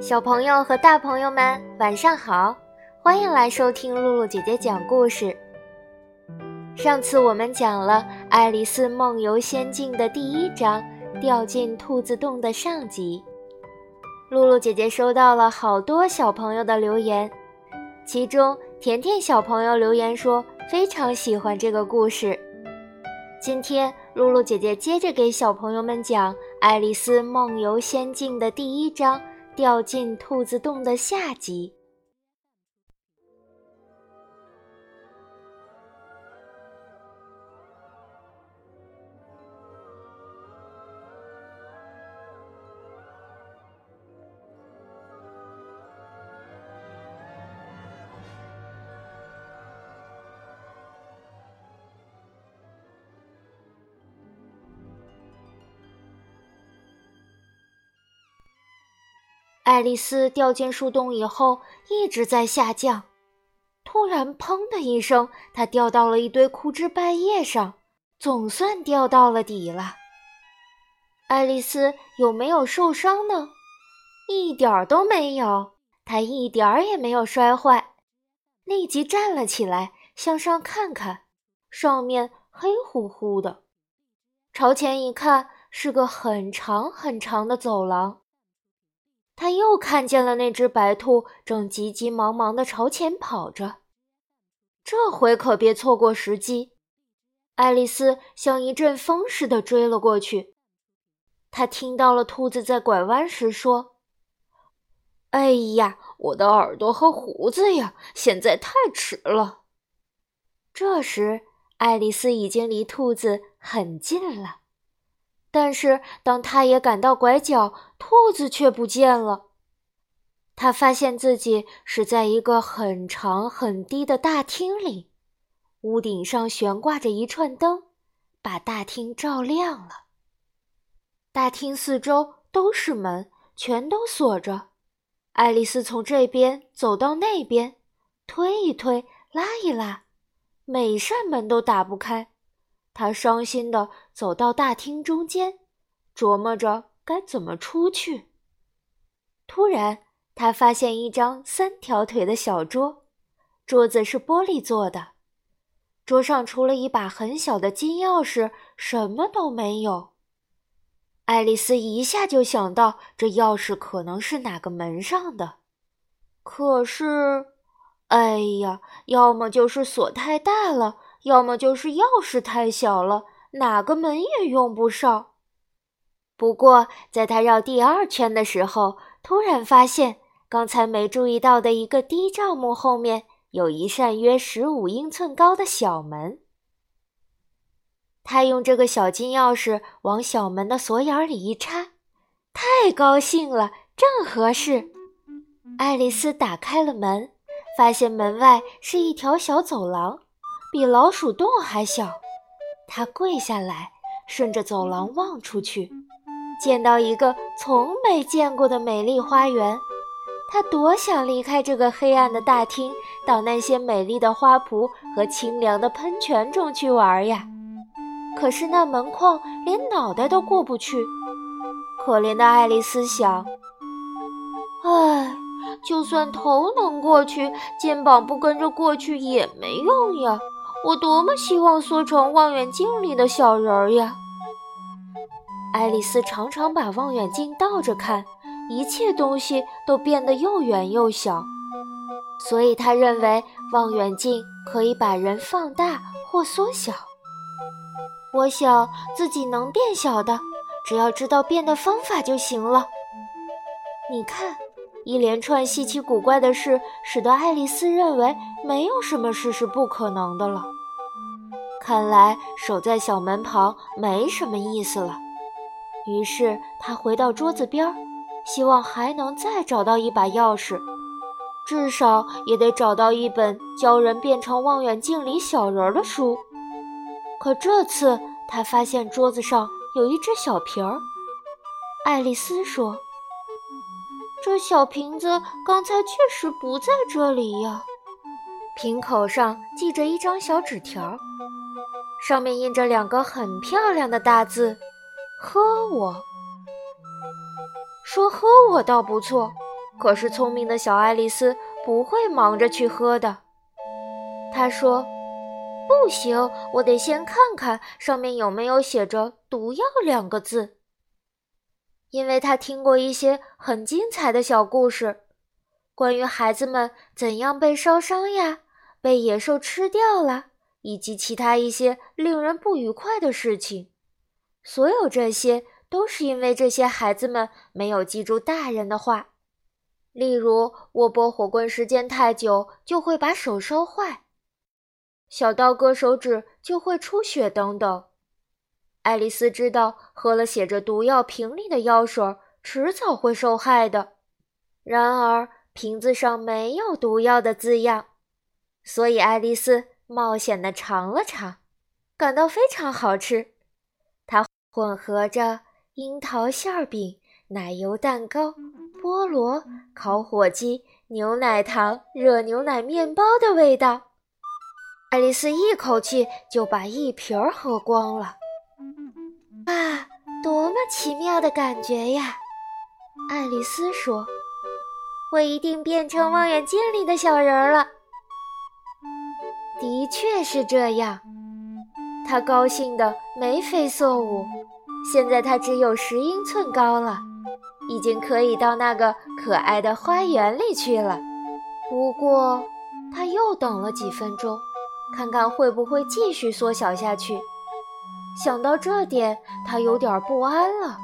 小朋友和大朋友们，晚上好！欢迎来收听露露姐姐讲故事。上次我们讲了《爱丽丝梦游仙境》的第一章“掉进兔子洞”的上集。露露姐姐收到了好多小朋友的留言，其中甜甜小朋友留言说非常喜欢这个故事。今天露露姐姐接着给小朋友们讲《爱丽丝梦游仙境》的第一章。掉进兔子洞的下集。爱丽丝掉进树洞以后，一直在下降。突然，砰的一声，她掉到了一堆枯枝败叶上，总算掉到了底了。爱丽丝有没有受伤呢？一点儿都没有，她一点儿也没有摔坏。立即站了起来，向上看看，上面黑乎乎的。朝前一看，是个很长很长的走廊。他又看见了那只白兔，正急急忙忙地朝前跑着。这回可别错过时机！爱丽丝像一阵风似的追了过去。她听到了兔子在拐弯时说：“哎呀，我的耳朵和胡子呀，现在太迟了。”这时，爱丽丝已经离兔子很近了。但是，当他也赶到拐角，兔子却不见了。他发现自己是在一个很长很低的大厅里，屋顶上悬挂着一串灯，把大厅照亮了。大厅四周都是门，全都锁着。爱丽丝从这边走到那边，推一推，拉一拉，每扇门都打不开。她伤心的走到大厅中间，琢磨着该怎么出去。突然，他发现一张三条腿的小桌，桌子是玻璃做的，桌上除了一把很小的金钥匙，什么都没有。爱丽丝一下就想到，这钥匙可能是哪个门上的。可是，哎呀，要么就是锁太大了。要么就是钥匙太小了，哪个门也用不上。不过，在他绕第二圈的时候，突然发现刚才没注意到的一个低帐幕后面有一扇约十五英寸高的小门。他用这个小金钥匙往小门的锁眼里一插，太高兴了，正合适。爱丽丝打开了门，发现门外是一条小走廊。比老鼠洞还小，他跪下来，顺着走廊望出去，见到一个从没见过的美丽花园。他多想离开这个黑暗的大厅，到那些美丽的花圃和清凉的喷泉中去玩呀！可是那门框连脑袋都过不去。可怜的爱丽丝想：“唉，就算头能过去，肩膀不跟着过去也没用呀。”我多么希望缩成望远镜里的小人儿呀！爱丽丝常常把望远镜倒着看，一切东西都变得又圆又小，所以她认为望远镜可以把人放大或缩小。我想自己能变小的，只要知道变的方法就行了。你看，一连串稀奇古怪的事，使得爱丽丝认为没有什么事是不可能的了。看来守在小门旁没什么意思了。于是他回到桌子边儿，希望还能再找到一把钥匙，至少也得找到一本教人变成望远镜里小人的书。可这次他发现桌子上有一只小瓶儿。爱丽丝说：“这小瓶子刚才确实不在这里呀。瓶口上系着一张小纸条，上面印着两个很漂亮的大字：“喝我。”说喝我倒不错，可是聪明的小爱丽丝不会忙着去喝的。她说：“不行，我得先看看上面有没有写着‘毒药’两个字。”因为她听过一些很精彩的小故事，关于孩子们怎样被烧伤呀、被野兽吃掉了，以及其他一些令人不愉快的事情。所有这些。都是因为这些孩子们没有记住大人的话，例如握拨火棍时间太久就会把手烧坏，小刀割手指就会出血等等。爱丽丝知道喝了写着毒药瓶里的药水，迟早会受害的。然而瓶子上没有毒药的字样，所以爱丽丝冒险的尝了尝，感到非常好吃。它混合着。樱桃馅饼、奶油蛋糕、菠萝、烤火鸡、牛奶糖、热牛奶面包的味道。爱丽丝一口气就把一瓶儿喝光了。啊，多么奇妙的感觉呀！爱丽丝说：“我一定变成望远镜里的小人儿了。”的确是这样，他高兴得眉飞色舞。现在他只有十英寸高了，已经可以到那个可爱的花园里去了。不过，他又等了几分钟，看看会不会继续缩小下去。想到这点，他有点不安了。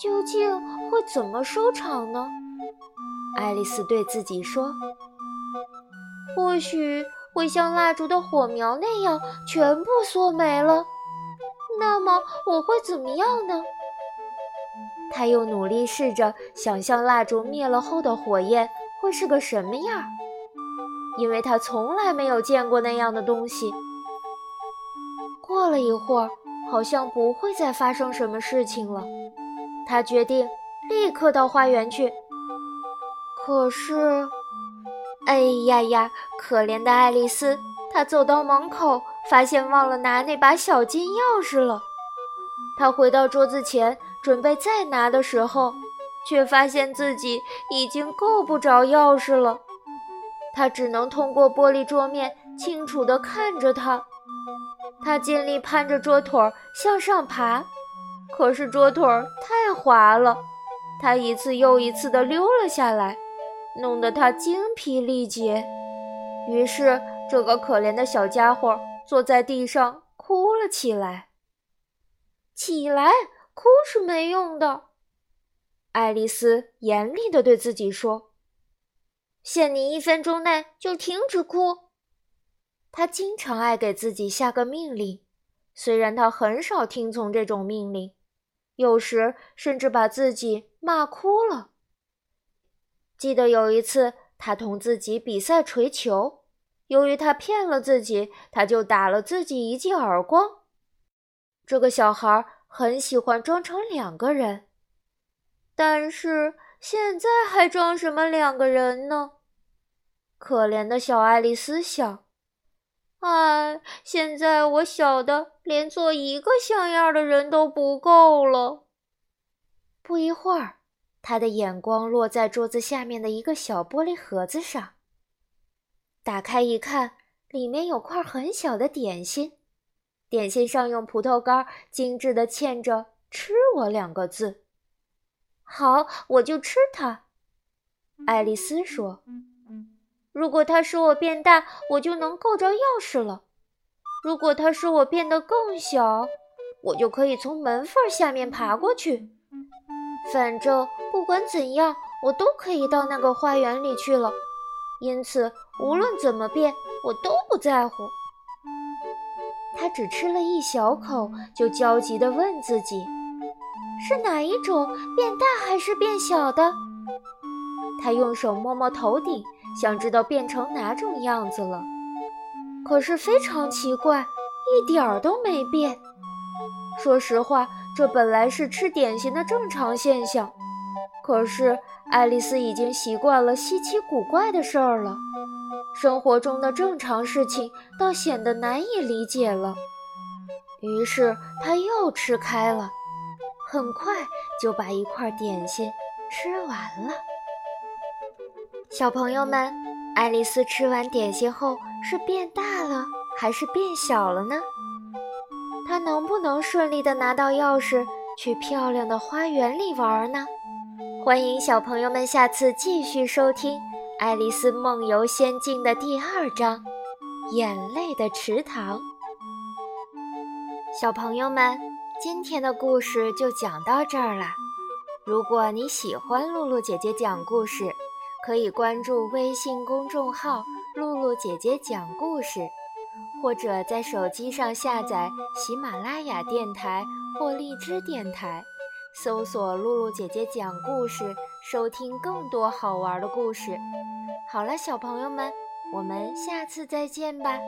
究竟会怎么收场呢？爱丽丝对自己说：“或许会像蜡烛的火苗那样，全部缩没了。”那么我会怎么样呢？他又努力试着想象蜡烛灭了后的火焰会是个什么样，因为他从来没有见过那样的东西。过了一会儿，好像不会再发生什么事情了。他决定立刻到花园去。可是，哎呀呀，可怜的爱丽丝！她走到门口。发现忘了拿那把小金钥匙了，她回到桌子前准备再拿的时候，却发现自己已经够不着钥匙了。他只能通过玻璃桌面清楚地看着它。他尽力攀着桌腿向上爬，可是桌腿太滑了，他一次又一次地溜了下来，弄得他精疲力竭。于是，这个可怜的小家伙。坐在地上哭了起来。起来，哭是没用的。爱丽丝严厉地对自己说：“限你一分钟内就停止哭。”她经常爱给自己下个命令，虽然她很少听从这种命令，有时甚至把自己骂哭了。记得有一次，他同自己比赛锤球。由于他骗了自己，他就打了自己一记耳光。这个小孩很喜欢装成两个人，但是现在还装什么两个人呢？可怜的小爱丽丝想：“哎，现在我小的连做一个像样的人都不够了。”不一会儿，他的眼光落在桌子下面的一个小玻璃盒子上。打开一看，里面有块很小的点心，点心上用葡萄干精致的嵌着“吃我”两个字。好，我就吃它。爱丽丝说：“如果它使我变大，我就能够着钥匙了；如果它使我变得更小，我就可以从门缝下面爬过去。反正不管怎样，我都可以到那个花园里去了。”因此，无论怎么变，我都不在乎。他只吃了一小口，就焦急地问自己：“是哪一种变大还是变小的？”他用手摸摸头顶，想知道变成哪种样子了。可是非常奇怪，一点儿都没变。说实话，这本来是吃点心的正常现象。可是爱丽丝已经习惯了稀奇古怪的事儿了，生活中的正常事情倒显得难以理解了。于是她又吃开了，很快就把一块点心吃完了。小朋友们，爱丽丝吃完点心后是变大了还是变小了呢？他能不能顺利的拿到钥匙去漂亮的花园里玩呢？欢迎小朋友们下次继续收听《爱丽丝梦游仙境》的第二章《眼泪的池塘》。小朋友们，今天的故事就讲到这儿了。如果你喜欢露露姐姐讲故事，可以关注微信公众号“露露姐姐讲故事”，或者在手机上下载喜马拉雅电台或荔枝电台。搜索“露露姐姐讲故事”，收听更多好玩的故事。好了，小朋友们，我们下次再见吧。